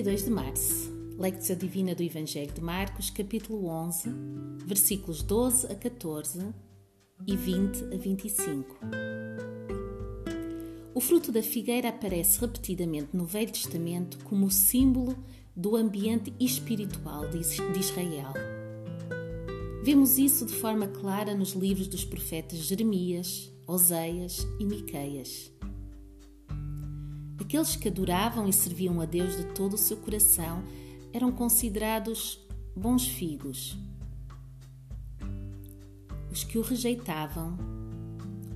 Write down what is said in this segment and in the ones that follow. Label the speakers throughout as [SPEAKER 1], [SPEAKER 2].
[SPEAKER 1] 22 de março, Lectio Divina do Evangelho de Marcos, capítulo 11, versículos 12 a 14 e 20 a 25. O fruto da figueira aparece repetidamente no Velho Testamento como símbolo do ambiente espiritual de Israel. Vemos isso de forma clara nos livros dos profetas Jeremias, Oseias e Miqueias. Aqueles que adoravam e serviam a Deus de todo o seu coração eram considerados bons figos. Os que o rejeitavam,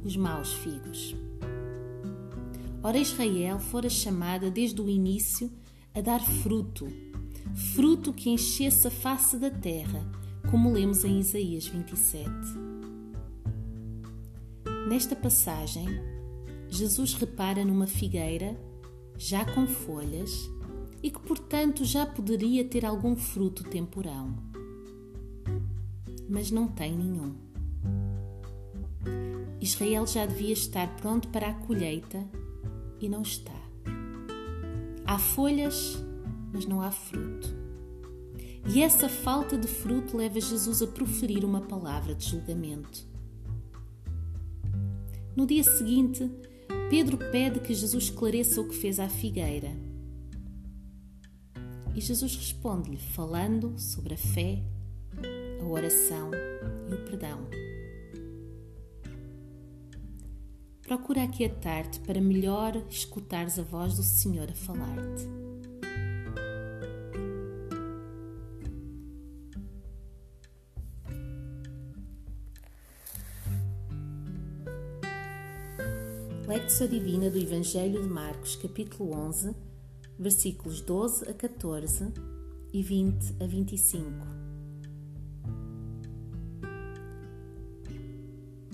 [SPEAKER 1] os maus figos. Ora, Israel fora chamada desde o início a dar fruto, fruto que enchesse a face da terra, como lemos em Isaías 27. Nesta passagem, Jesus repara numa figueira já com folhas e que, portanto, já poderia ter algum fruto temporão. Mas não tem nenhum. Israel já devia estar pronto para a colheita e não está. Há folhas, mas não há fruto. E essa falta de fruto leva Jesus a proferir uma palavra de julgamento. No dia seguinte, Pedro pede que Jesus esclareça o que fez à figueira. E Jesus responde-lhe, falando sobre a fé, a oração e o perdão. Procura aquietar-te para melhor escutares a voz do Senhor a falar-te. Lectio Divina do Evangelho de Marcos, capítulo 11, versículos 12 a 14 e 20 a 25.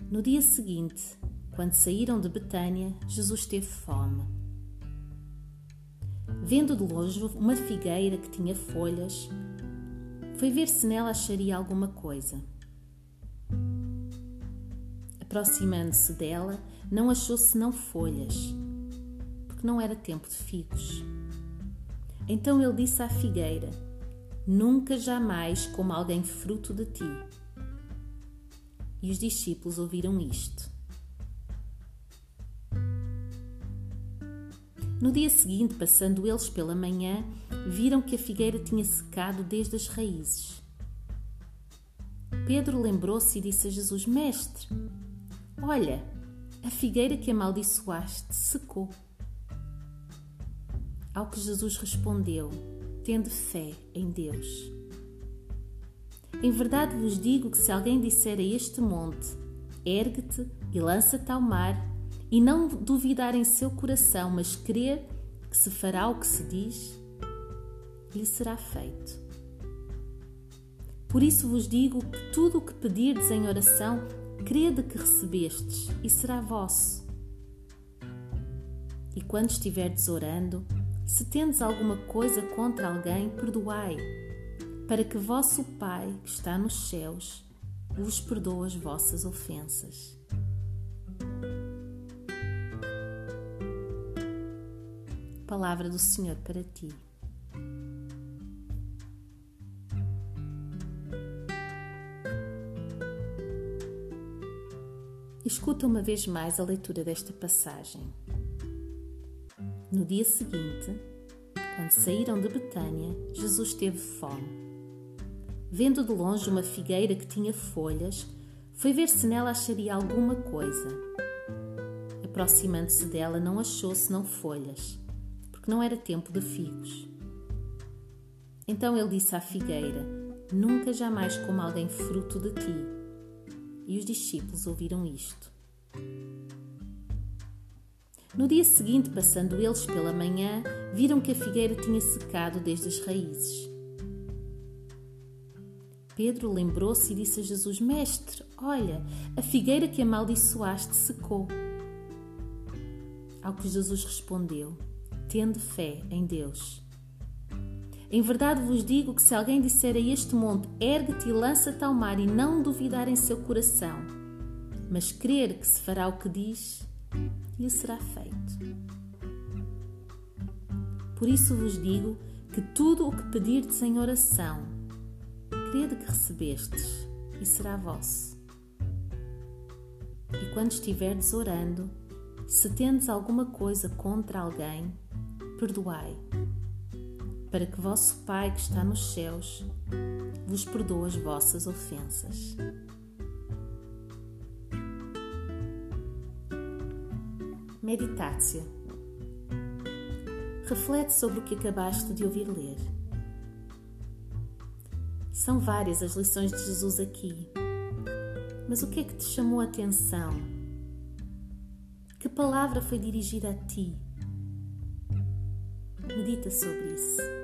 [SPEAKER 1] No dia seguinte, quando saíram de Betânia, Jesus teve fome. Vendo de longe uma figueira que tinha folhas, foi ver se nela acharia alguma coisa. Aproximando-se dela, não achou senão folhas, porque não era tempo de figos. Então ele disse à figueira: Nunca jamais como alguém fruto de ti. E os discípulos ouviram isto. No dia seguinte, passando eles pela manhã, viram que a figueira tinha secado desde as raízes. Pedro lembrou-se e disse a Jesus: Mestre, Olha, a figueira que amaldiçoaste secou. Ao que Jesus respondeu: Tende fé em Deus. Em verdade vos digo que se alguém disser a este monte: Ergue-te e lança-te ao mar, e não duvidar em seu coração, mas crer que se fará o que se diz, lhe será feito. Por isso vos digo que tudo o que pedirdes em oração, crede que recebestes e será vosso. E quando estiverdes orando, se tendes alguma coisa contra alguém, perdoai, para que vosso Pai, que está nos céus, vos perdoe as vossas ofensas. Palavra do Senhor para ti. Escuta uma vez mais a leitura desta passagem. No dia seguinte, quando saíram de Betânia, Jesus teve fome. Vendo de longe uma figueira que tinha folhas, foi ver se nela acharia alguma coisa. Aproximando-se dela, não achou senão folhas, porque não era tempo de figos. Então ele disse à figueira: Nunca jamais como alguém fruto de ti e os discípulos ouviram isto. No dia seguinte, passando eles pela manhã, viram que a figueira tinha secado desde as raízes. Pedro lembrou-se e disse a Jesus: Mestre, olha, a figueira que amaldiçoaste secou. Ao que Jesus respondeu: Tende fé em Deus. Em verdade vos digo que se alguém disser a este monte, ergue-te e lança-te ao mar, e não duvidar em seu coração, mas crer que se fará o que diz, lhe será feito. Por isso vos digo que tudo o que pedirdes em oração, crede que recebestes e será vosso. E quando estiverdes orando, se tendes alguma coisa contra alguém, perdoai, para que vosso Pai que está nos céus vos perdoe as vossas ofensas. Meditácia. Reflete sobre o que acabaste de ouvir ler. São várias as lições de Jesus aqui, mas o que é que te chamou a atenção? Que palavra foi dirigida a ti? Medita sobre isso.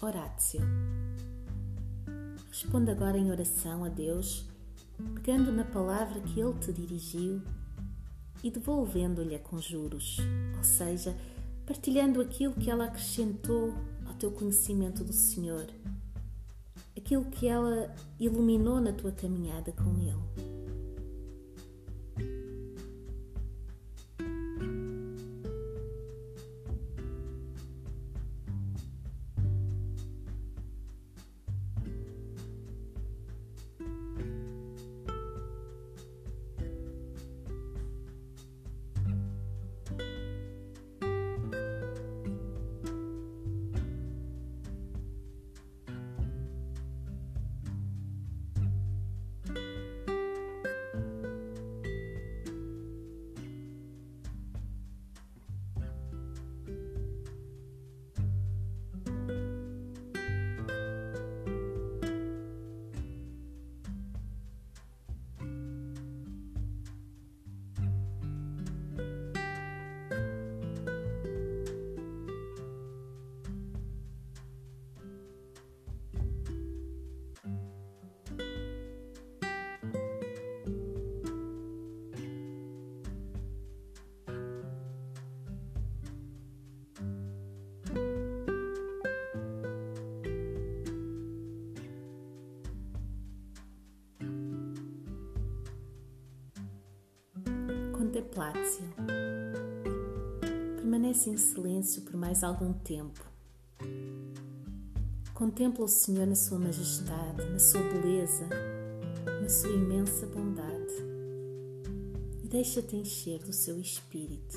[SPEAKER 1] Horácio. Responda agora em oração a Deus, pegando na palavra que Ele te dirigiu e devolvendo-lhe com juros, ou seja, partilhando aquilo que ela acrescentou ao teu conhecimento do Senhor, aquilo que ela iluminou na tua caminhada com Ele. Contemplácia. Permanece em silêncio por mais algum tempo. Contempla o Senhor na sua majestade, na sua beleza, na sua imensa bondade e deixa-te encher do seu espírito.